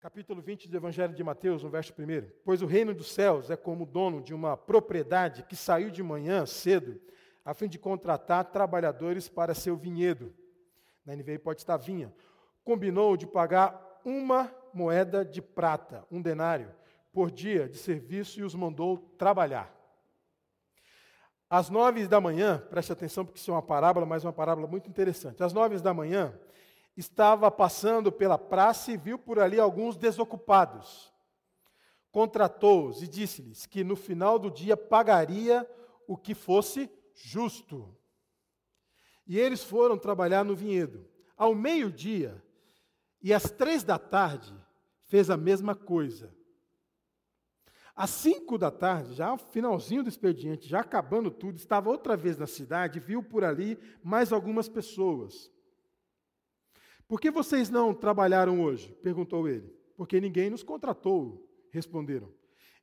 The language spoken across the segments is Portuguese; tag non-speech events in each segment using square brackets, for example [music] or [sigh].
Capítulo 20 do Evangelho de Mateus, no verso 1. Pois o reino dos céus é como o dono de uma propriedade que saiu de manhã cedo, a fim de contratar trabalhadores para seu vinhedo. Na NVI pode estar vinha. Combinou de pagar uma moeda de prata, um denário, por dia de serviço e os mandou trabalhar. Às nove da manhã, preste atenção porque isso é uma parábola, mas uma parábola muito interessante. Às nove da manhã, estava passando pela praça e viu por ali alguns desocupados. Contratou-os e disse-lhes que no final do dia pagaria o que fosse justo. E eles foram trabalhar no vinhedo. Ao meio-dia e às três da tarde, fez a mesma coisa. Às cinco da tarde, já finalzinho do expediente, já acabando tudo, estava outra vez na cidade, viu por ali mais algumas pessoas. Por que vocês não trabalharam hoje? perguntou ele. Porque ninguém nos contratou, responderam.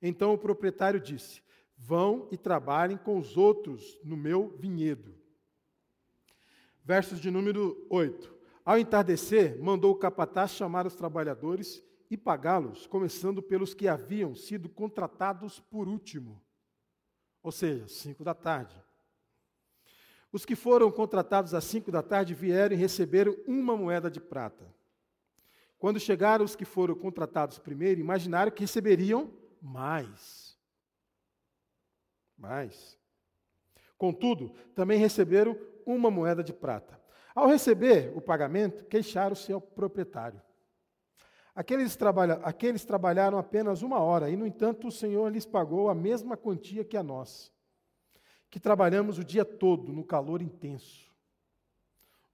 Então o proprietário disse: Vão e trabalhem com os outros no meu vinhedo. Versos de número 8. Ao entardecer, mandou o capataz chamar os trabalhadores e pagá-los, começando pelos que haviam sido contratados por último, ou seja, cinco da tarde. Os que foram contratados às cinco da tarde vieram e receberam uma moeda de prata. Quando chegaram os que foram contratados primeiro, imaginaram que receberiam mais. Mais. Contudo, também receberam uma moeda de prata. Ao receber o pagamento, queixaram-se ao proprietário. Aqueles, trabalha, aqueles trabalharam apenas uma hora, e, no entanto, o Senhor lhes pagou a mesma quantia que a nós, que trabalhamos o dia todo no calor intenso.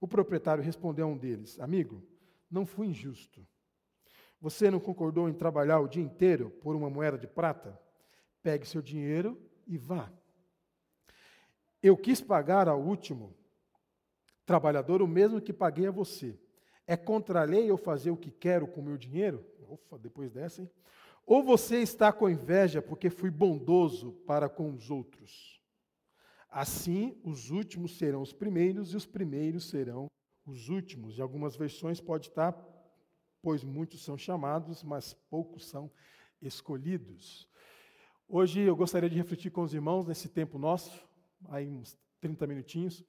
O proprietário respondeu a um deles: Amigo, não fui injusto. Você não concordou em trabalhar o dia inteiro por uma moeda de prata? Pegue seu dinheiro e vá. Eu quis pagar ao último trabalhador o mesmo que paguei a você. É contra a lei eu fazer o que quero com o meu dinheiro? Ufa, depois dessa, hein? Ou você está com inveja porque fui bondoso para com os outros? Assim, os últimos serão os primeiros e os primeiros serão os últimos. Em algumas versões pode estar, pois muitos são chamados, mas poucos são escolhidos. Hoje eu gostaria de refletir com os irmãos nesse tempo nosso, aí uns 30 minutinhos,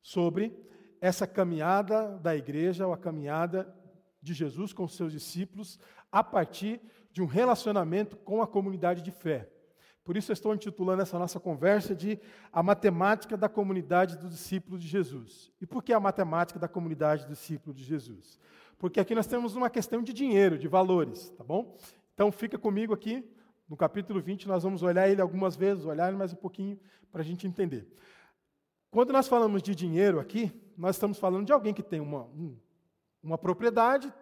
sobre essa caminhada da igreja, ou a caminhada de Jesus com os seus discípulos, a partir de um relacionamento com a comunidade de fé. Por isso eu estou intitulando essa nossa conversa de A Matemática da Comunidade dos Discípulos de Jesus. E por que a matemática da comunidade dos discípulos de Jesus? Porque aqui nós temos uma questão de dinheiro, de valores, tá bom? Então fica comigo aqui, no capítulo 20, nós vamos olhar ele algumas vezes, olhar mais um pouquinho para a gente entender. Quando nós falamos de dinheiro aqui, nós estamos falando de alguém que tem uma, um, uma propriedade,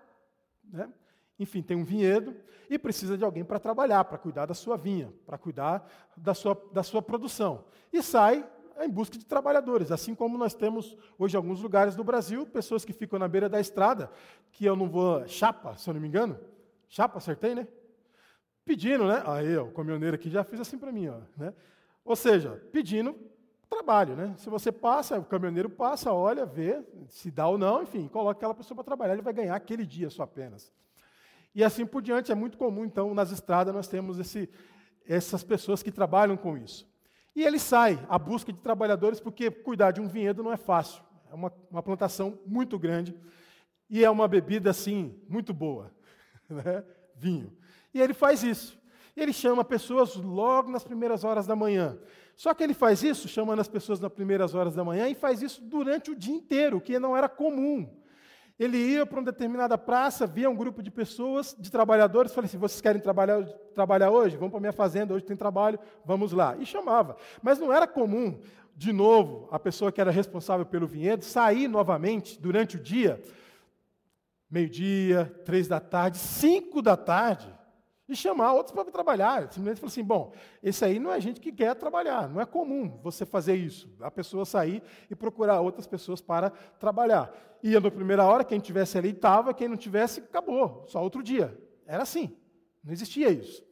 né? Enfim, tem um vinhedo e precisa de alguém para trabalhar, para cuidar da sua vinha, para cuidar da sua, da sua produção. E sai em busca de trabalhadores, assim como nós temos hoje em alguns lugares do Brasil, pessoas que ficam na beira da estrada, que eu não vou, chapa, se eu não me engano, chapa, acertei, né? Pedindo, né? Aí, ó, o caminhoneiro aqui já fez assim para mim, ó, né? Ou seja, pedindo trabalho, né? Se você passa, o caminhoneiro passa, olha, vê se dá ou não, enfim, coloca aquela pessoa para trabalhar, ele vai ganhar aquele dia só apenas. E assim por diante, é muito comum, então, nas estradas nós temos esse, essas pessoas que trabalham com isso. E ele sai à busca de trabalhadores, porque cuidar de um vinhedo não é fácil. É uma, uma plantação muito grande e é uma bebida, assim, muito boa, [laughs] né? vinho. E ele faz isso. Ele chama pessoas logo nas primeiras horas da manhã. Só que ele faz isso chamando as pessoas nas primeiras horas da manhã e faz isso durante o dia inteiro, que não era comum. Ele ia para uma determinada praça, via um grupo de pessoas, de trabalhadores, falava assim: vocês querem trabalhar, trabalhar hoje? Vamos para minha fazenda, hoje tem trabalho, vamos lá. E chamava. Mas não era comum, de novo, a pessoa que era responsável pelo vinhedo sair novamente durante o dia, meio-dia, três da tarde, cinco da tarde, e chamar outros para trabalhar. Simplesmente falar assim: bom, esse aí não é gente que quer trabalhar, não é comum você fazer isso. A pessoa sair e procurar outras pessoas para trabalhar. Ia na primeira hora, quem tivesse ali estava, quem não tivesse, acabou, só outro dia. Era assim, não existia isso.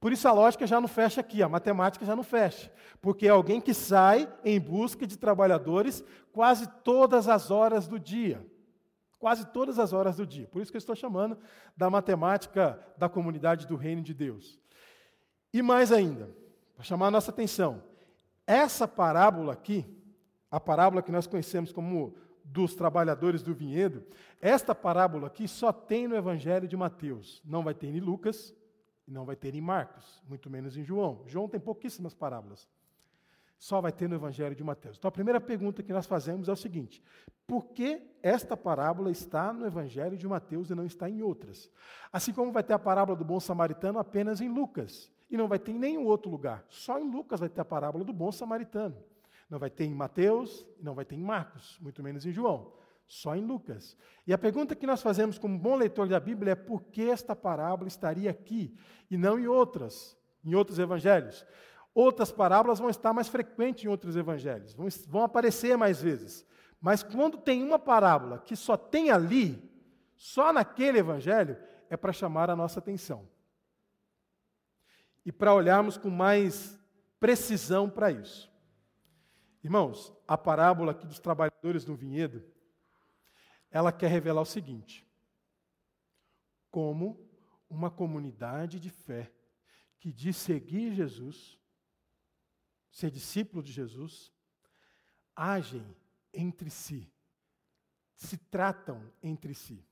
Por isso a lógica já não fecha aqui, a matemática já não fecha. Porque é alguém que sai em busca de trabalhadores quase todas as horas do dia. Quase todas as horas do dia. Por isso que eu estou chamando da matemática da comunidade do reino de Deus. E mais ainda, para chamar a nossa atenção, essa parábola aqui, a parábola que nós conhecemos como dos trabalhadores do vinhedo, esta parábola aqui só tem no Evangelho de Mateus. Não vai ter em Lucas, não vai ter em Marcos, muito menos em João. João tem pouquíssimas parábolas. Só vai ter no Evangelho de Mateus. Então a primeira pergunta que nós fazemos é o seguinte: por que esta parábola está no Evangelho de Mateus e não está em outras? Assim como vai ter a parábola do bom samaritano apenas em Lucas. E não vai ter em nenhum outro lugar. Só em Lucas vai ter a parábola do bom samaritano. Não vai ter em Mateus, não vai ter em Marcos, muito menos em João. Só em Lucas. E a pergunta que nós fazemos como bom leitor da Bíblia é por que esta parábola estaria aqui e não em outras, em outros evangelhos? Outras parábolas vão estar mais frequentes em outros evangelhos, vão, vão aparecer mais vezes. Mas quando tem uma parábola que só tem ali, só naquele evangelho, é para chamar a nossa atenção. E para olharmos com mais precisão para isso. Irmãos, a parábola aqui dos trabalhadores no vinhedo, ela quer revelar o seguinte: como uma comunidade de fé que diz seguir Jesus, ser discípulo de Jesus, agem entre si, se tratam entre si.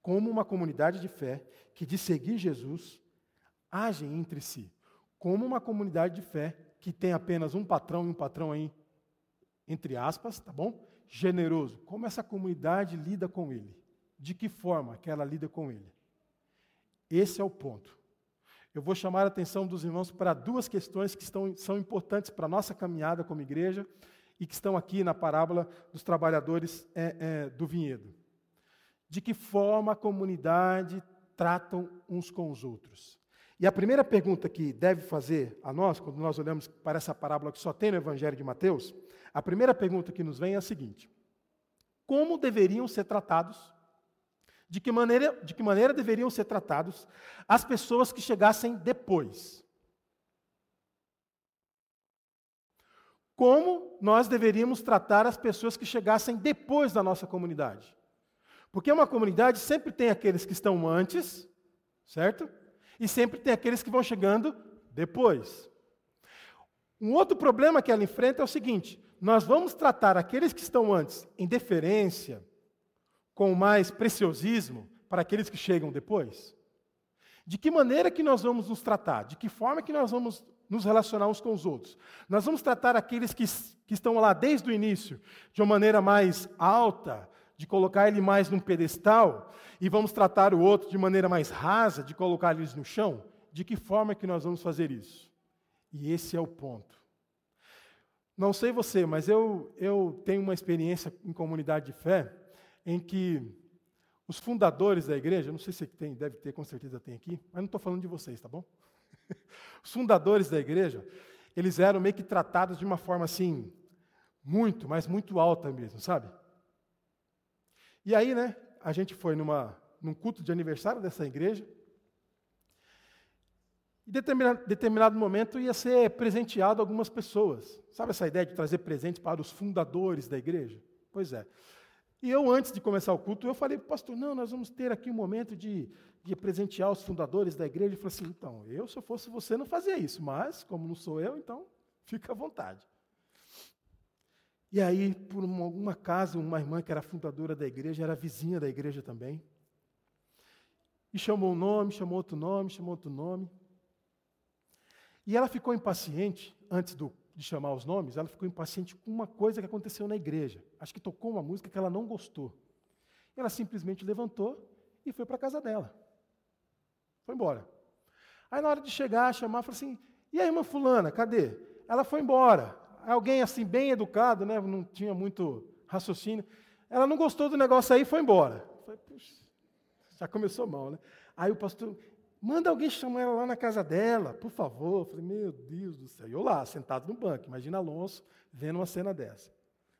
Como uma comunidade de fé que diz seguir Jesus, agem entre si. Como uma comunidade de fé que tem apenas um patrão e um patrão aí, entre aspas, tá bom? Generoso. Como essa comunidade lida com ele? De que forma que ela lida com ele? Esse é o ponto. Eu vou chamar a atenção dos irmãos para duas questões que estão, são importantes para a nossa caminhada como igreja e que estão aqui na parábola dos trabalhadores é, é, do vinhedo. De que forma a comunidade tratam uns com os outros? E a primeira pergunta que deve fazer a nós, quando nós olhamos para essa parábola que só tem no Evangelho de Mateus, a primeira pergunta que nos vem é a seguinte: Como deveriam ser tratados, de que maneira, de que maneira deveriam ser tratados as pessoas que chegassem depois? Como nós deveríamos tratar as pessoas que chegassem depois da nossa comunidade? Porque uma comunidade sempre tem aqueles que estão antes, certo? E sempre tem aqueles que vão chegando depois. Um outro problema que ela enfrenta é o seguinte: nós vamos tratar aqueles que estão antes em deferência, com mais preciosismo, para aqueles que chegam depois? De que maneira que nós vamos nos tratar? De que forma que nós vamos nos relacionar uns com os outros? Nós vamos tratar aqueles que, que estão lá desde o início de uma maneira mais alta, de colocar ele mais num pedestal, e vamos tratar o outro de maneira mais rasa, de colocar eles no chão? De que forma que nós vamos fazer isso? E esse é o ponto. Não sei você, mas eu, eu tenho uma experiência em comunidade de fé em que os fundadores da igreja, não sei se tem, deve ter, com certeza tem aqui, mas não estou falando de vocês, tá bom? [laughs] Os fundadores da igreja, eles eram meio que tratados de uma forma assim, muito, mas muito alta mesmo, sabe? E aí, né, a gente foi numa, num culto de aniversário dessa igreja. Em determinado, determinado momento ia ser presenteado algumas pessoas. Sabe essa ideia de trazer presentes para os fundadores da igreja? Pois é. E eu, antes de começar o culto, eu falei para o pastor, não, nós vamos ter aqui um momento de, de presentear os fundadores da igreja. Ele falou assim, então, eu, se eu fosse você, não fazia isso, mas, como não sou eu, então, fica à vontade. E aí, por uma, uma casa, uma irmã que era fundadora da igreja, era vizinha da igreja também. E chamou um nome, chamou outro nome, chamou outro nome. E ela ficou impaciente, antes do, de chamar os nomes, ela ficou impaciente com uma coisa que aconteceu na igreja. Acho que tocou uma música que ela não gostou. Ela simplesmente levantou e foi para a casa dela. Foi embora. Aí, na hora de chegar, chamar, falou assim: E a irmã Fulana, cadê? Ela foi embora alguém assim, bem educado, né, não tinha muito raciocínio. Ela não gostou do negócio aí e foi embora. Já começou mal, né? Aí o pastor, manda alguém chamar ela lá na casa dela, por favor. Eu falei, meu Deus do céu. Eu lá, sentado no banco. Imagina Alonso vendo uma cena dessa.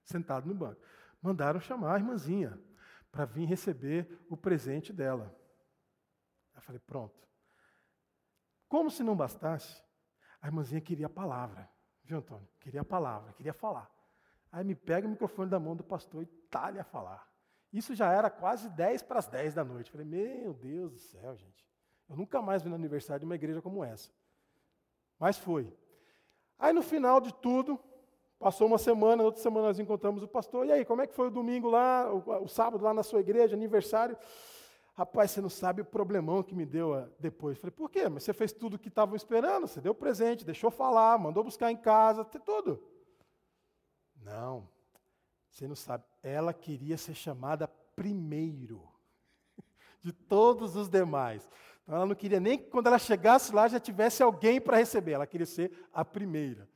Sentado no banco. Mandaram chamar a irmãzinha para vir receber o presente dela. Eu falei, pronto. Como se não bastasse, a irmãzinha queria a palavra. Viu, Antônio? Queria a palavra, queria falar. Aí me pega o microfone da mão do pastor e talha a falar. Isso já era quase 10 para as 10 da noite. Falei, meu Deus do céu, gente. Eu nunca mais vi no aniversário de uma igreja como essa. Mas foi. Aí no final de tudo, passou uma semana, outra semana nós encontramos o pastor. E aí, como é que foi o domingo lá, o, o sábado lá na sua igreja, aniversário? Rapaz, você não sabe o problemão que me deu ah, depois. Falei, por quê? Mas você fez tudo o que estavam esperando, você deu presente, deixou falar, mandou buscar em casa, tudo. Não, você não sabe. Ela queria ser chamada primeiro [laughs] de todos os demais. Então ela não queria nem que quando ela chegasse lá já tivesse alguém para receber. Ela queria ser a primeira.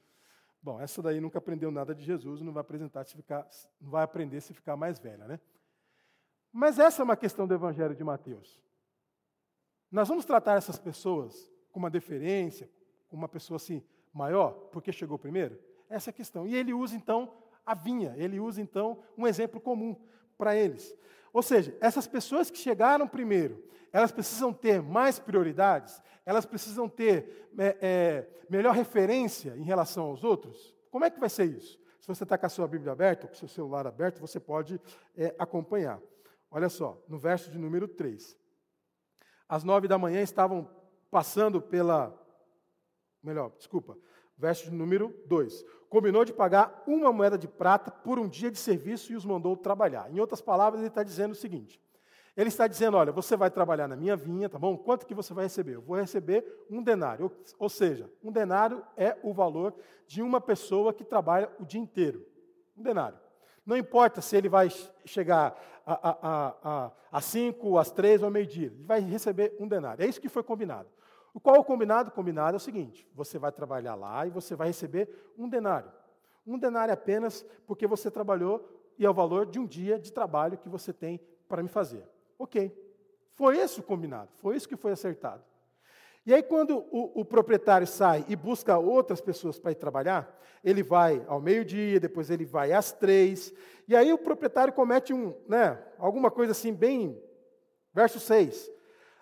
Bom, essa daí nunca aprendeu nada de Jesus, não vai apresentar se ficar, não vai aprender se ficar mais velha, né? Mas essa é uma questão do Evangelho de Mateus. Nós vamos tratar essas pessoas com uma deferência, com uma pessoa assim maior, porque chegou primeiro? Essa é a questão. E ele usa então a vinha. Ele usa, então, um exemplo comum para eles. Ou seja, essas pessoas que chegaram primeiro, elas precisam ter mais prioridades, elas precisam ter é, é, melhor referência em relação aos outros. Como é que vai ser isso? Se você está com a sua Bíblia aberta, ou com o seu celular aberto, você pode é, acompanhar. Olha só, no verso de número 3. Às nove da manhã estavam passando pela. Melhor, desculpa. Verso número 2 combinou de pagar uma moeda de prata por um dia de serviço e os mandou trabalhar. Em outras palavras, ele está dizendo o seguinte: ele está dizendo, olha, você vai trabalhar na minha vinha, tá bom? Quanto que você vai receber? Eu vou receber um denário. Ou seja, um denário é o valor de uma pessoa que trabalha o dia inteiro. Um denário. Não importa se ele vai chegar às cinco, às três ou ao meio-dia. Ele vai receber um denário. É isso que foi combinado. O qual o combinado? O combinado é o seguinte: você vai trabalhar lá e você vai receber um denário. Um denário apenas porque você trabalhou e é o valor de um dia de trabalho que você tem para me fazer. Ok. Foi esse o combinado, foi isso que foi acertado. E aí, quando o, o proprietário sai e busca outras pessoas para ir trabalhar, ele vai ao meio-dia, depois ele vai às três, e aí o proprietário comete um, né, alguma coisa assim, bem. Verso 6.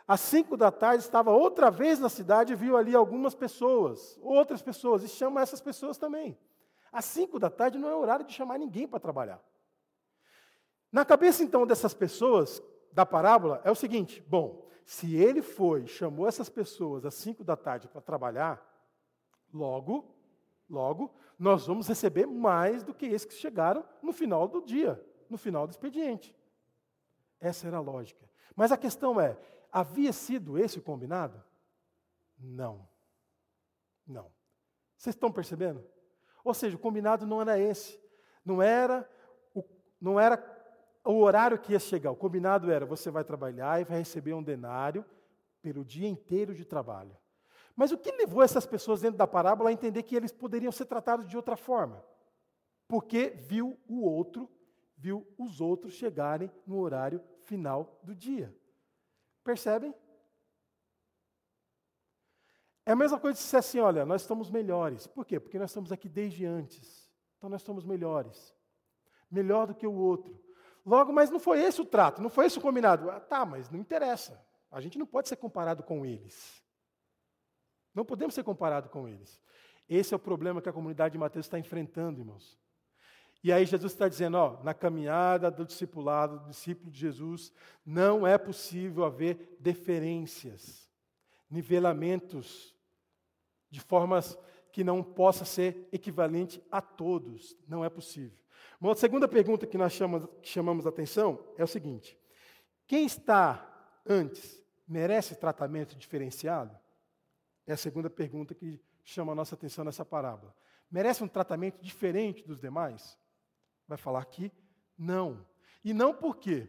Às cinco da tarde estava outra vez na cidade e viu ali algumas pessoas, outras pessoas, e chama essas pessoas também. Às cinco da tarde não é horário de chamar ninguém para trabalhar. Na cabeça então dessas pessoas, da parábola, é o seguinte: bom, se ele foi, chamou essas pessoas às cinco da tarde para trabalhar, logo, logo, nós vamos receber mais do que esses que chegaram no final do dia, no final do expediente. Essa era a lógica. Mas a questão é: Havia sido esse o combinado? Não. Não. Vocês estão percebendo? Ou seja, o combinado não era esse. Não era o, não era o horário que ia chegar. O combinado era: você vai trabalhar e vai receber um denário pelo dia inteiro de trabalho. Mas o que levou essas pessoas dentro da parábola a entender que eles poderiam ser tratados de outra forma? Porque viu o outro, viu os outros chegarem no horário final do dia. Percebem? É a mesma coisa se assim, olha, nós estamos melhores. Por quê? Porque nós estamos aqui desde antes. Então nós estamos melhores. Melhor do que o outro. Logo, mas não foi esse o trato, não foi esse o combinado. Ah, tá, mas não interessa. A gente não pode ser comparado com eles. Não podemos ser comparado com eles. Esse é o problema que a comunidade de Mateus está enfrentando, irmãos. E aí Jesus está dizendo, ó, na caminhada do discipulado, do discípulo de Jesus, não é possível haver deferências, nivelamentos, de formas que não possa ser equivalente a todos. Não é possível. Uma segunda pergunta que nós chamamos, que chamamos a atenção é o seguinte: quem está antes merece tratamento diferenciado? É a segunda pergunta que chama a nossa atenção nessa parábola. Merece um tratamento diferente dos demais? Vai falar que não. E não por quê?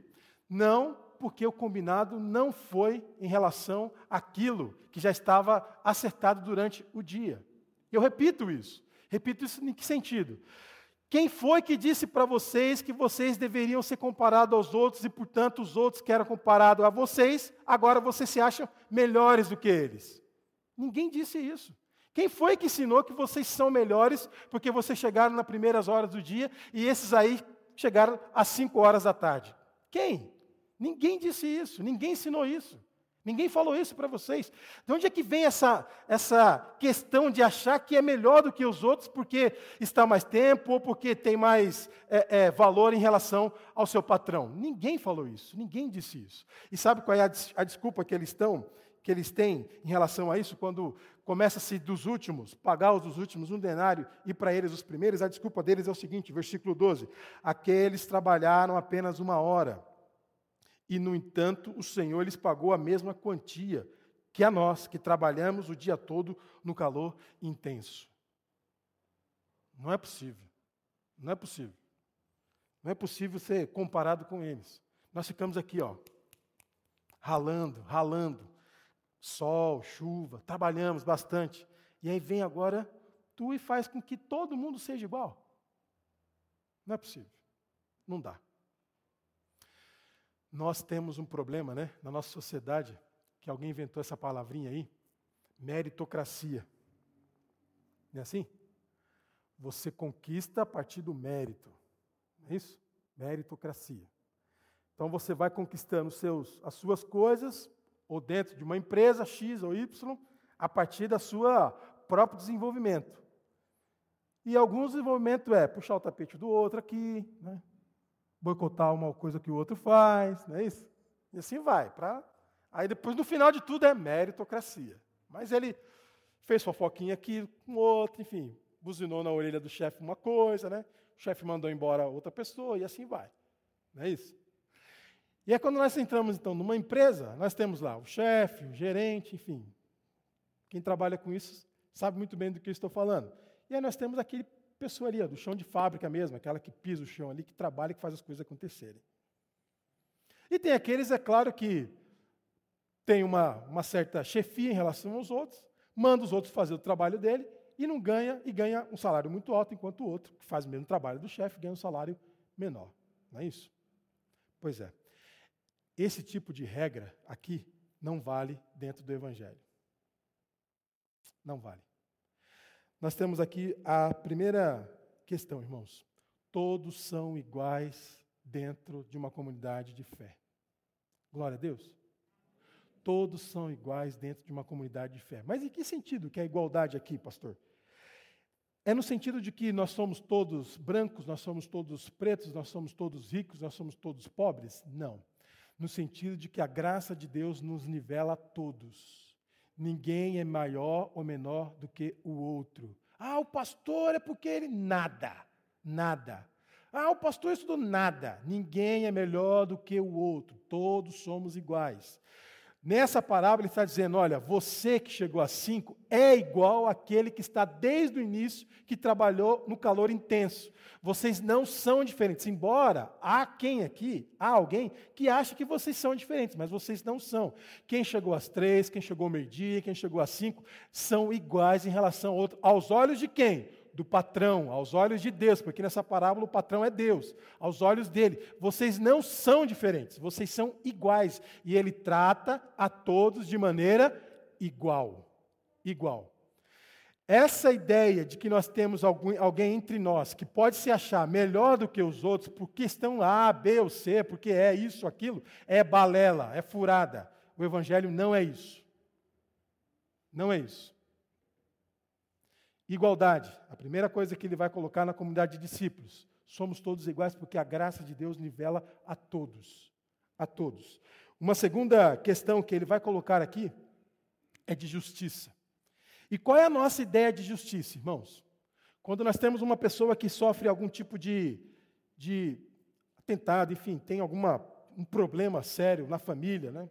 Não porque o combinado não foi em relação àquilo que já estava acertado durante o dia. Eu repito isso. Repito isso em que sentido? Quem foi que disse para vocês que vocês deveriam ser comparados aos outros e, portanto, os outros que eram comparados a vocês, agora vocês se acham melhores do que eles? Ninguém disse isso. Quem foi que ensinou que vocês são melhores porque vocês chegaram nas primeiras horas do dia e esses aí chegaram às 5 horas da tarde? Quem? Ninguém disse isso, ninguém ensinou isso. Ninguém falou isso para vocês. De onde é que vem essa, essa questão de achar que é melhor do que os outros porque está mais tempo ou porque tem mais é, é, valor em relação ao seu patrão? Ninguém falou isso, ninguém disse isso. E sabe qual é a, a desculpa que eles estão, que eles têm em relação a isso quando começa-se dos últimos, pagar os dos últimos um denário e para eles os primeiros? A desculpa deles é o seguinte, versículo 12: aqueles trabalharam apenas uma hora e, no entanto, o Senhor lhes pagou a mesma quantia que a nós, que trabalhamos o dia todo no calor intenso. Não é possível. Não é possível. Não é possível ser comparado com eles. Nós ficamos aqui, ó, ralando, ralando. Sol, chuva, trabalhamos bastante. E aí vem agora tu e faz com que todo mundo seja igual. Não é possível. Não dá. Nós temos um problema, né, na nossa sociedade, que alguém inventou essa palavrinha aí, meritocracia. Não é assim? Você conquista a partir do mérito. Não é isso? Meritocracia. Então você vai conquistando seus, as suas coisas, ou dentro de uma empresa X ou Y, a partir da sua próprio desenvolvimento. E alguns desenvolvimento é puxar o tapete do outro aqui, né? boicotar uma coisa que o outro faz, não é isso? E assim vai. Pra... Aí depois, no final de tudo, é meritocracia. Mas ele fez fofoquinha aqui com outro, enfim, buzinou na orelha do chefe uma coisa, né? O chefe mandou embora outra pessoa e assim vai. Não é isso? E é quando nós entramos, então, numa empresa, nós temos lá o chefe, o gerente, enfim. Quem trabalha com isso sabe muito bem do que eu estou falando. E aí nós temos aquele pessoa ali, ó, do chão de fábrica mesmo, aquela que pisa o chão ali, que trabalha que faz as coisas acontecerem. E tem aqueles, é claro, que tem uma, uma certa chefia em relação aos outros, manda os outros fazer o trabalho dele e não ganha, e ganha um salário muito alto, enquanto o outro, que faz o mesmo trabalho do chefe, ganha um salário menor. Não é isso? Pois é. Esse tipo de regra aqui não vale dentro do Evangelho. Não vale. Nós temos aqui a primeira questão, irmãos. Todos são iguais dentro de uma comunidade de fé. Glória a Deus. Todos são iguais dentro de uma comunidade de fé. Mas em que sentido que é a igualdade aqui, pastor? É no sentido de que nós somos todos brancos, nós somos todos pretos, nós somos todos ricos, nós somos todos pobres? Não. No sentido de que a graça de Deus nos nivela a todos. Ninguém é maior ou menor do que o outro. Ah, o pastor é porque ele nada, nada. Ah, o pastor estudou nada. Ninguém é melhor do que o outro. Todos somos iguais. Nessa parábola ele está dizendo: olha, você que chegou a cinco é igual àquele que está desde o início, que trabalhou no calor intenso. Vocês não são diferentes, embora há quem aqui, há alguém que acha que vocês são diferentes, mas vocês não são. Quem chegou às três, quem chegou ao meio-dia, quem chegou às cinco, são iguais em relação ao outro. Aos olhos de quem? Do patrão, aos olhos de Deus, porque nessa parábola o patrão é Deus, aos olhos dele. Vocês não são diferentes, vocês são iguais. E ele trata a todos de maneira igual. Igual. Essa ideia de que nós temos algum, alguém entre nós que pode se achar melhor do que os outros por questão A, B ou C, porque é isso, aquilo, é balela, é furada. O Evangelho não é isso. Não é isso. Igualdade. A primeira coisa que ele vai colocar na comunidade de discípulos. Somos todos iguais porque a graça de Deus nivela a todos. A todos. Uma segunda questão que ele vai colocar aqui é de justiça. E qual é a nossa ideia de justiça, irmãos? Quando nós temos uma pessoa que sofre algum tipo de, de atentado, enfim, tem alguma um problema sério na família, né?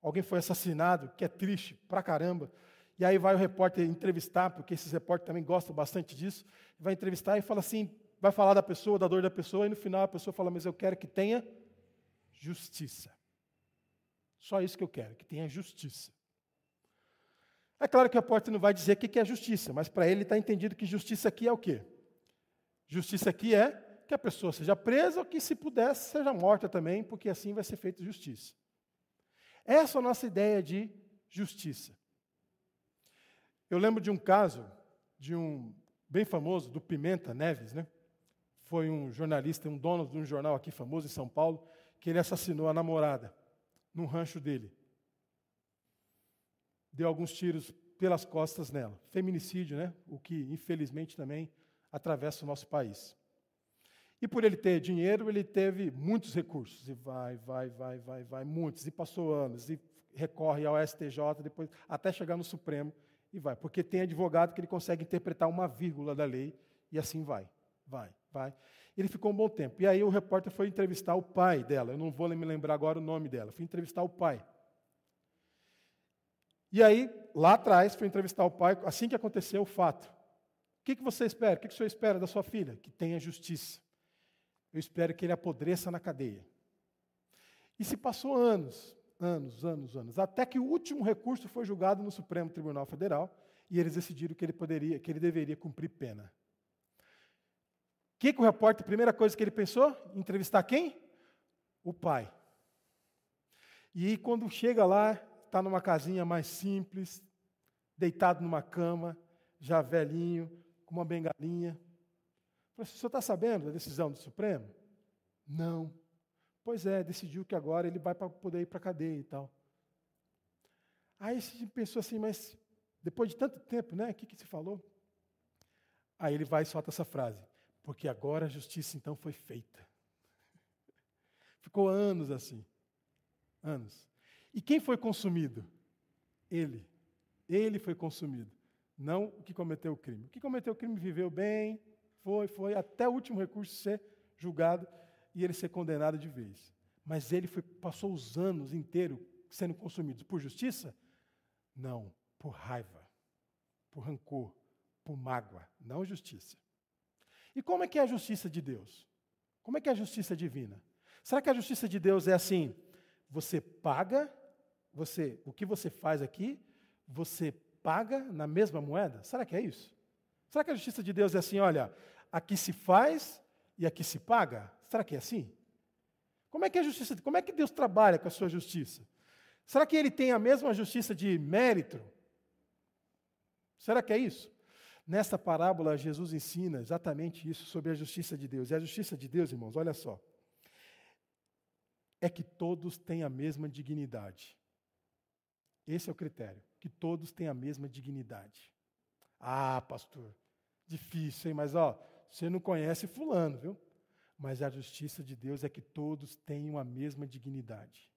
Alguém foi assassinado, que é triste pra caramba. E aí vai o repórter entrevistar, porque esses repórteres também gostam bastante disso, vai entrevistar e fala assim, vai falar da pessoa, da dor da pessoa, e no final a pessoa fala, mas eu quero que tenha justiça. Só isso que eu quero, que tenha justiça. É claro que o repórter não vai dizer o que é justiça, mas para ele está entendido que justiça aqui é o quê? Justiça aqui é que a pessoa seja presa ou que, se pudesse, seja morta também, porque assim vai ser feita justiça. Essa é a nossa ideia de justiça. Eu lembro de um caso de um bem famoso, do Pimenta Neves, né? Foi um jornalista, um dono de um jornal aqui famoso em São Paulo, que ele assassinou a namorada num rancho dele. deu alguns tiros pelas costas nela. Feminicídio, né? O que, infelizmente, também atravessa o nosso país. E por ele ter dinheiro, ele teve muitos recursos. E vai, vai, vai, vai, vai, muitos. E passou anos. E recorre ao STJ, depois até chegar no Supremo e vai. Porque tem advogado que ele consegue interpretar uma vírgula da lei e assim vai, vai, vai. Ele ficou um bom tempo. E aí o repórter foi entrevistar o pai dela. Eu não vou me lembrar agora o nome dela. Fui entrevistar o pai. E aí, lá atrás, fui entrevistar o pai, assim que aconteceu o fato. O que, que você espera? O que, que o senhor espera da sua filha? Que tenha justiça. Eu espero que ele apodreça na cadeia. E se passou anos, anos, anos, anos, até que o último recurso foi julgado no Supremo Tribunal Federal e eles decidiram que ele poderia, que ele deveria cumprir pena. O que, que o repórter, a primeira coisa que ele pensou? Entrevistar quem? O pai. E quando chega lá, está numa casinha mais simples, deitado numa cama, já velhinho, com uma bengalinha. Falei, o senhor está sabendo da decisão do Supremo? Não. Pois é, decidiu que agora ele vai para poder ir para a cadeia e tal. Aí você pensou assim, mas depois de tanto tempo, né? O que, que se falou? Aí ele vai e solta essa frase. Porque agora a justiça então foi feita. [laughs] Ficou anos assim. Anos. E quem foi consumido? Ele. Ele foi consumido. Não o que cometeu o crime. O que cometeu o crime viveu bem, foi, foi, até o último recurso ser julgado e ele ser condenado de vez. Mas ele foi, passou os anos inteiros sendo consumido por justiça? Não, por raiva, por rancor, por mágoa, não justiça. E como é que é a justiça de Deus? Como é que é a justiça divina? Será que a justiça de Deus é assim? Você paga, você, o que você faz aqui, você paga na mesma moeda? Será que é isso? Será que a justiça de Deus é assim, olha, aqui se faz e aqui se paga? Será que é assim? Como é que a justiça? Como é que Deus trabalha com a sua justiça? Será que ele tem a mesma justiça de mérito? Será que é isso? Nesta parábola, Jesus ensina exatamente isso sobre a justiça de Deus. E a justiça de Deus, irmãos, olha só, é que todos têm a mesma dignidade. Esse é o critério, que todos têm a mesma dignidade. Ah, pastor, difícil, hein? Mas ó, você não conhece fulano, viu? Mas a justiça de Deus é que todos tenham a mesma dignidade.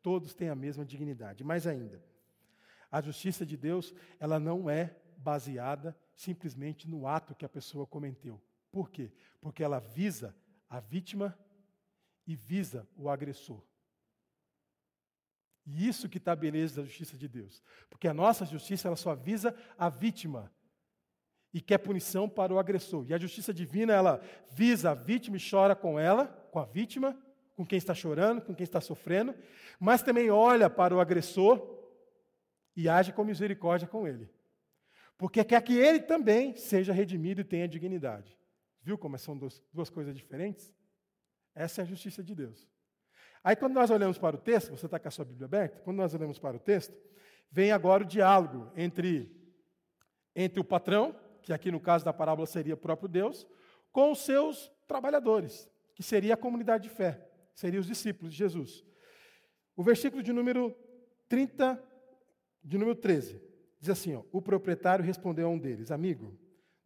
Todos têm a mesma dignidade. Mais ainda, a justiça de Deus, ela não é baseada simplesmente no ato que a pessoa cometeu. Por quê? Porque ela visa a vítima e visa o agressor. E isso que está a beleza da justiça de Deus. Porque a nossa justiça, ela só visa a vítima e quer punição para o agressor. E a justiça divina, ela visa a vítima e chora com ela, com a vítima, com quem está chorando, com quem está sofrendo, mas também olha para o agressor e age com misericórdia com ele. Porque quer que ele também seja redimido e tenha dignidade. Viu como são duas, duas coisas diferentes? Essa é a justiça de Deus. Aí, quando nós olhamos para o texto, você está com a sua Bíblia aberta? Quando nós olhamos para o texto, vem agora o diálogo entre, entre o patrão que aqui no caso da parábola seria o próprio Deus, com os seus trabalhadores, que seria a comunidade de fé, seriam os discípulos de Jesus. O versículo de número 30, de número 13, diz assim: ó, O proprietário respondeu a um deles: Amigo,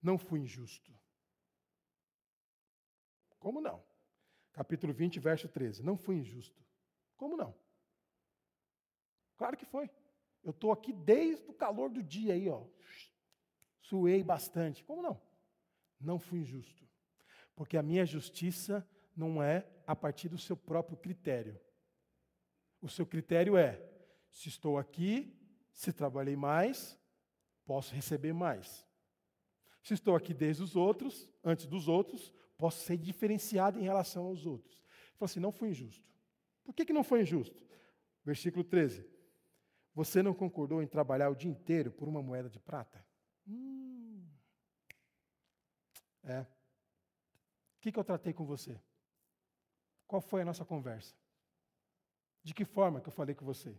não fui injusto. Como não? Capítulo 20, verso 13. Não fui injusto. Como não? Claro que foi. Eu estou aqui desde o calor do dia aí, ó, suei bastante. Como não? Não fui injusto. Porque a minha justiça não é a partir do seu próprio critério. O seu critério é: se estou aqui, se trabalhei mais, posso receber mais. Se estou aqui desde os outros, antes dos outros, posso ser diferenciado em relação aos outros. Ele falou assim: não fui injusto. Por que, que não foi injusto? Versículo 13. Você não concordou em trabalhar o dia inteiro por uma moeda de prata? Hum. É. O que, que eu tratei com você? Qual foi a nossa conversa? De que forma que eu falei com você?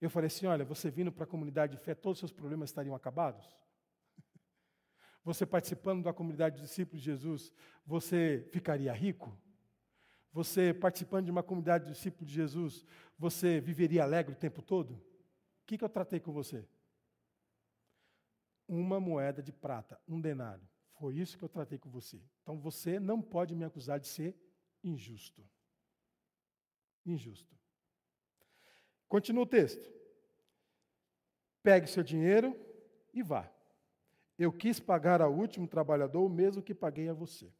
Eu falei assim: olha, você vindo para a comunidade de fé, todos os seus problemas estariam acabados? [laughs] Você participando da comunidade de discípulos de Jesus, você ficaria rico? Você participando de uma comunidade de discípulos de Jesus, você viveria alegre o tempo todo? que, que eu tratei com você? Uma moeda de prata, um denário. Foi isso que eu tratei com você. Então você não pode me acusar de ser injusto. Injusto. Continua o texto. Pegue seu dinheiro e vá. Eu quis pagar ao último trabalhador o mesmo que paguei a você.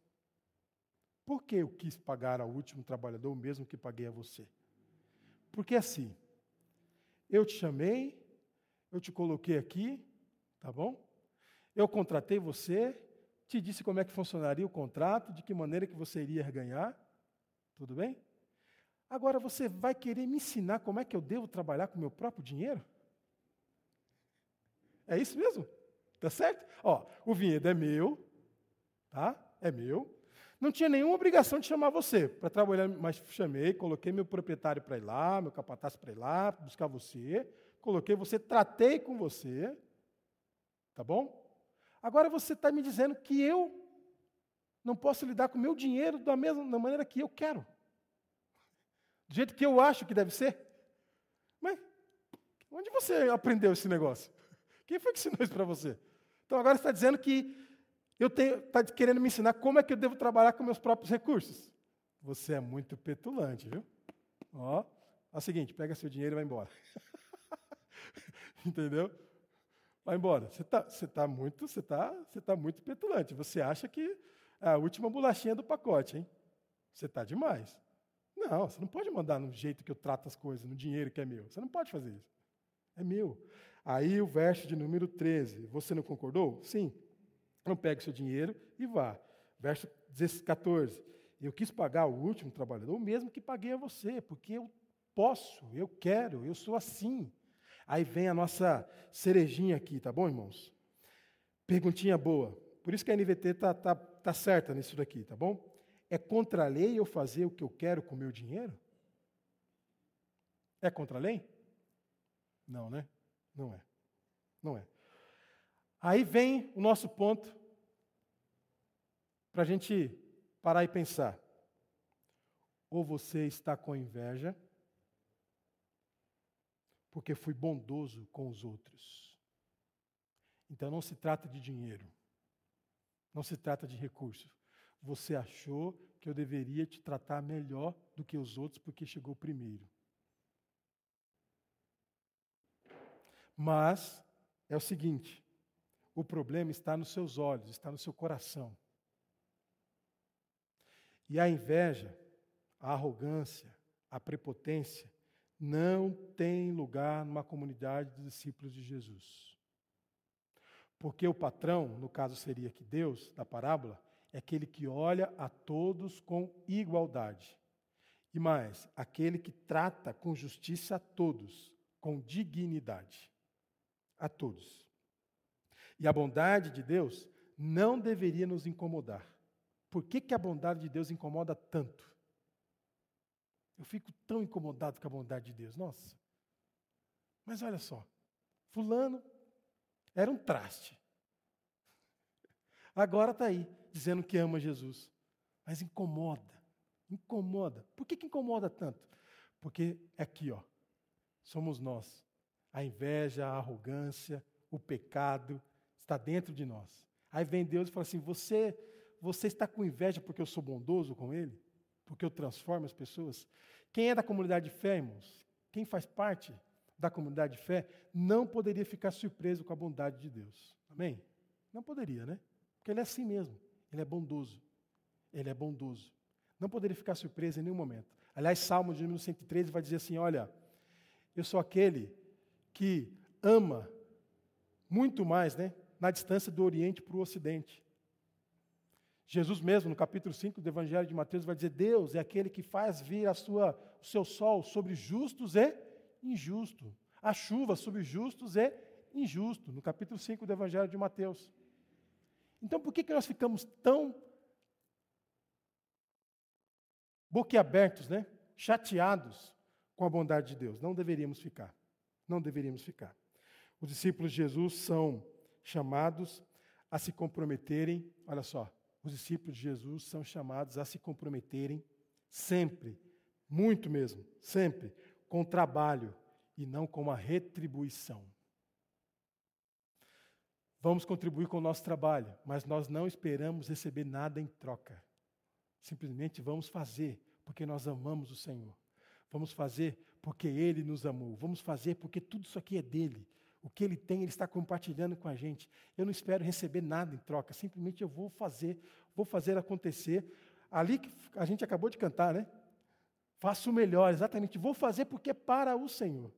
Por que eu quis pagar ao último trabalhador o mesmo que paguei a você? Porque assim, eu te chamei, eu te coloquei aqui, tá bom? Eu contratei você, te disse como é que funcionaria o contrato, de que maneira que você iria ganhar, tudo bem? Agora você vai querer me ensinar como é que eu devo trabalhar com o meu próprio dinheiro? É isso mesmo? Tá certo? Ó, o vinhedo é meu, tá? É meu. Não tinha nenhuma obrigação de chamar você para trabalhar, mas chamei, coloquei meu proprietário para ir lá, meu capataz para ir lá, buscar você, coloquei você, tratei com você, tá bom? Agora você está me dizendo que eu não posso lidar com o meu dinheiro da mesma da maneira que eu quero, do jeito que eu acho que deve ser. Mas onde você aprendeu esse negócio? Quem foi que ensinou isso para você? Então agora está dizendo que eu está querendo me ensinar como é que eu devo trabalhar com meus próprios recursos. Você é muito petulante, viu? Ó, é o seguinte, pega seu dinheiro e vai embora. [laughs] Entendeu? Vai embora. Você está você tá muito, você tá, você tá muito petulante. Você acha que é a última bolachinha do pacote, hein? Você está demais. Não, você não pode mandar no jeito que eu trato as coisas, no dinheiro que é meu. Você não pode fazer isso. É meu. Aí o verso de número 13. Você não concordou? Sim. Não pegue seu dinheiro e vá. Verso 14. Eu quis pagar o último trabalhador, o mesmo que paguei a você, porque eu posso, eu quero, eu sou assim. Aí vem a nossa cerejinha aqui, tá bom, irmãos? Perguntinha boa. Por isso que a NVT está tá, tá certa nisso daqui, tá bom? É contra a lei eu fazer o que eu quero com o meu dinheiro? É contra a lei? Não, né? Não é. Não é. Aí vem o nosso ponto para a gente parar e pensar. Ou você está com inveja, porque fui bondoso com os outros. Então não se trata de dinheiro, não se trata de recursos. Você achou que eu deveria te tratar melhor do que os outros porque chegou primeiro. Mas é o seguinte: o problema está nos seus olhos, está no seu coração. E a inveja, a arrogância, a prepotência não tem lugar numa comunidade de discípulos de Jesus. Porque o patrão, no caso seria que Deus, da parábola, é aquele que olha a todos com igualdade. E mais, aquele que trata com justiça a todos, com dignidade a todos. E a bondade de Deus não deveria nos incomodar. Por que, que a bondade de Deus incomoda tanto? Eu fico tão incomodado com a bondade de Deus, nossa. Mas olha só, Fulano era um traste. Agora está aí, dizendo que ama Jesus. Mas incomoda, incomoda. Por que, que incomoda tanto? Porque é aqui, ó, somos nós a inveja, a arrogância, o pecado está dentro de nós. Aí vem Deus e fala assim: você, você está com inveja porque eu sou bondoso com Ele? Porque eu transformo as pessoas? Quem é da comunidade de fé, irmãos? Quem faz parte da comunidade de fé não poderia ficar surpreso com a bondade de Deus. Amém? Não poderia, né? Porque Ele é assim mesmo. Ele é bondoso. Ele é bondoso. Não poderia ficar surpreso em nenhum momento. Aliás, Salmo de número 113 vai dizer assim: Olha, eu sou aquele que ama muito mais, né, na distância do Oriente para o Ocidente. Jesus mesmo, no capítulo 5 do Evangelho de Mateus, vai dizer: Deus é aquele que faz vir a sua, o seu sol sobre justos e injustos, a chuva sobre justos e injustos, no capítulo 5 do Evangelho de Mateus. Então, por que, que nós ficamos tão boquiabertos, né? chateados com a bondade de Deus? Não deveríamos ficar não deveríamos ficar. Os discípulos de Jesus são chamados a se comprometerem, olha só, os discípulos de Jesus são chamados a se comprometerem sempre, muito mesmo, sempre, com trabalho e não como a retribuição. Vamos contribuir com o nosso trabalho, mas nós não esperamos receber nada em troca. Simplesmente vamos fazer porque nós amamos o Senhor. Vamos fazer porque Ele nos amou. Vamos fazer porque tudo isso aqui é dele. O que Ele tem, Ele está compartilhando com a gente. Eu não espero receber nada em troca. Simplesmente eu vou fazer, vou fazer acontecer. Ali que a gente acabou de cantar, né? Faço o melhor, exatamente. Vou fazer porque é para o Senhor.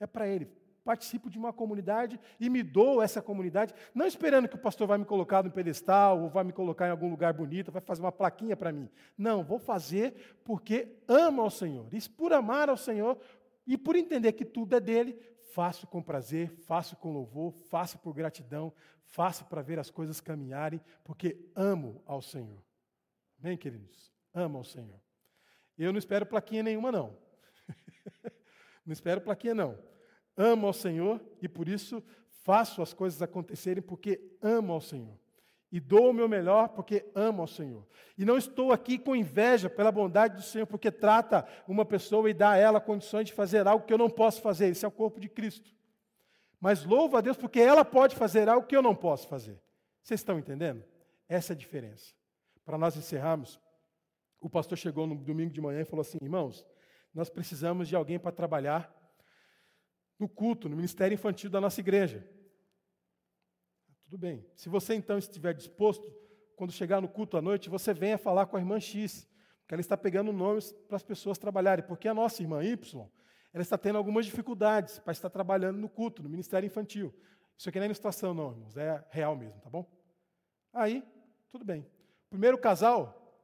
É para Ele participo de uma comunidade e me dou essa comunidade, não esperando que o pastor vai me colocar no pedestal ou vai me colocar em algum lugar bonito, vai fazer uma plaquinha para mim. Não, vou fazer porque amo ao Senhor. E por amar ao Senhor e por entender que tudo é dele, faço com prazer, faço com louvor, faço por gratidão, faço para ver as coisas caminharem, porque amo ao Senhor. Amém, queridos? Amo ao Senhor. Eu não espero plaquinha nenhuma, não. [laughs] não espero plaquinha, não amo ao Senhor e por isso faço as coisas acontecerem porque amo ao Senhor. E dou o meu melhor porque amo ao Senhor. E não estou aqui com inveja pela bondade do Senhor, porque trata uma pessoa e dá a ela condições de fazer algo que eu não posso fazer. Isso é o corpo de Cristo. Mas louvo a Deus porque ela pode fazer algo que eu não posso fazer. Vocês estão entendendo? Essa é a diferença. Para nós encerrarmos, o pastor chegou no domingo de manhã e falou assim: irmãos, nós precisamos de alguém para trabalhar no culto, no ministério infantil da nossa igreja. Tudo bem. Se você então estiver disposto, quando chegar no culto à noite, você venha falar com a irmã X, porque ela está pegando nomes para as pessoas trabalharem, porque a nossa irmã Y, ela está tendo algumas dificuldades para estar trabalhando no culto, no ministério infantil. Isso aqui não é ilustração, não, irmãos, é real mesmo, tá bom? Aí, tudo bem. O primeiro casal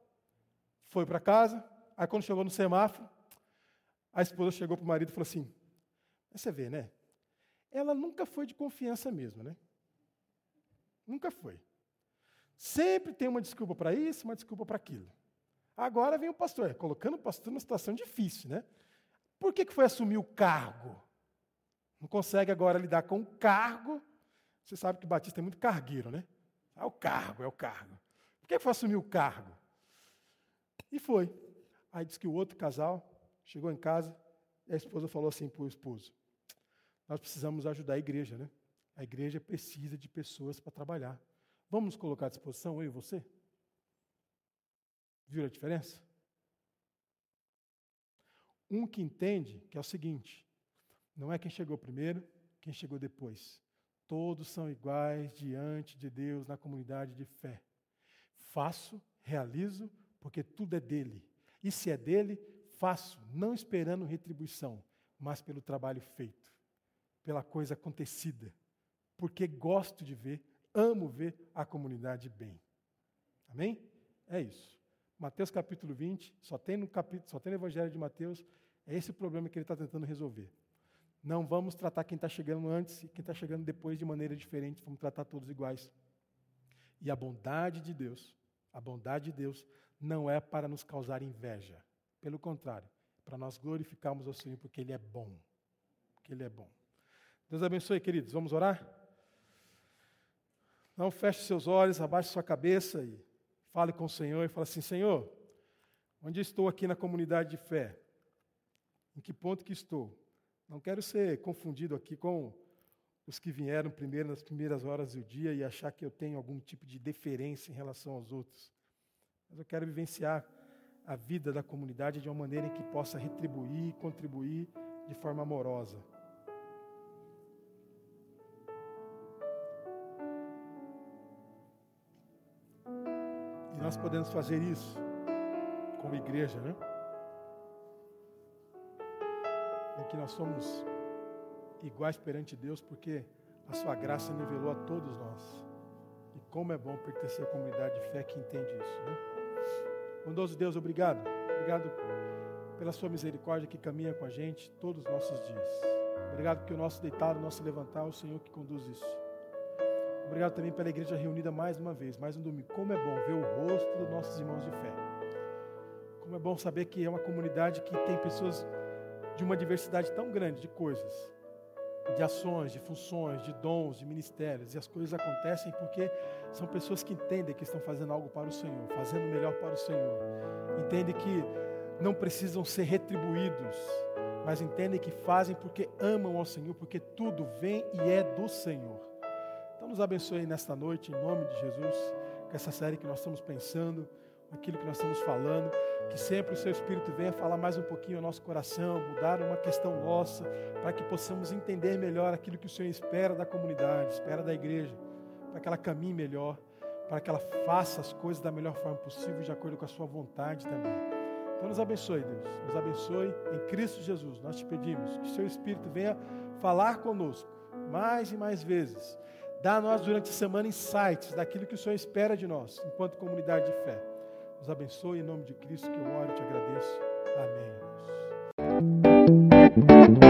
foi para casa, aí quando chegou no semáforo, a esposa chegou para o marido e falou assim: você vê, né? Ela nunca foi de confiança mesmo, né? Nunca foi. Sempre tem uma desculpa para isso, uma desculpa para aquilo. Agora vem o pastor, colocando o pastor numa situação difícil, né? Por que, que foi assumir o cargo? Não consegue agora lidar com o cargo. Você sabe que o Batista é muito cargueiro, né? É o cargo, é o cargo. Por que foi assumir o cargo? E foi. Aí diz que o outro casal chegou em casa e a esposa falou assim para o esposo: nós precisamos ajudar a igreja, né? A igreja precisa de pessoas para trabalhar. Vamos nos colocar à disposição, eu e você? Viu a diferença? Um que entende que é o seguinte: não é quem chegou primeiro, quem chegou depois. Todos são iguais diante de Deus na comunidade de fé. Faço, realizo, porque tudo é dele. E se é dele, faço, não esperando retribuição, mas pelo trabalho feito pela coisa acontecida, porque gosto de ver, amo ver a comunidade bem. Amém? É isso. Mateus capítulo 20, só tem no capítulo, só tem no Evangelho de Mateus, é esse problema que ele está tentando resolver. Não vamos tratar quem está chegando antes e quem está chegando depois de maneira diferente, vamos tratar todos iguais. E a bondade de Deus, a bondade de Deus não é para nos causar inveja. Pelo contrário, para nós glorificarmos o Senhor porque Ele é bom. Porque Ele é bom. Deus abençoe, queridos. Vamos orar? Não feche seus olhos, abaixe sua cabeça e fale com o Senhor e fale assim: Senhor, onde estou aqui na comunidade de fé? Em que ponto que estou? Não quero ser confundido aqui com os que vieram primeiro nas primeiras horas do dia e achar que eu tenho algum tipo de deferência em relação aos outros. Mas eu quero vivenciar a vida da comunidade de uma maneira em que possa retribuir e contribuir de forma amorosa. Nós podemos fazer isso como igreja, né? Em que nós somos iguais perante Deus, porque a sua graça nivelou a todos nós. E como é bom pertencer à comunidade de fé que entende isso, né? Bondoso Deus, obrigado. Obrigado pela sua misericórdia que caminha com a gente todos os nossos dias. Obrigado porque o nosso deitar, o nosso levantar, é o Senhor que conduz isso. Obrigado também pela igreja reunida mais uma vez, mais um domingo. Como é bom ver o rosto dos nossos irmãos de fé. Como é bom saber que é uma comunidade que tem pessoas de uma diversidade tão grande de coisas, de ações, de funções, de dons, de ministérios. E as coisas acontecem porque são pessoas que entendem que estão fazendo algo para o Senhor, fazendo o melhor para o Senhor. Entendem que não precisam ser retribuídos, mas entendem que fazem porque amam ao Senhor, porque tudo vem e é do Senhor. Então nos abençoe nesta noite, em nome de Jesus, com essa série que nós estamos pensando, aquilo que nós estamos falando, que sempre o Seu Espírito venha falar mais um pouquinho ao nosso coração, mudar uma questão nossa, para que possamos entender melhor aquilo que o Senhor espera da comunidade, espera da igreja, para que ela caminhe melhor, para que ela faça as coisas da melhor forma possível, de acordo com a Sua vontade também. Então nos abençoe, Deus, nos abençoe em Cristo Jesus. Nós te pedimos que o Seu Espírito venha falar conosco mais e mais vezes. Dá a nós durante a semana insights daquilo que o Senhor espera de nós, enquanto comunidade de fé. Nos abençoe em nome de Cristo que eu oro e te agradeço. Amém.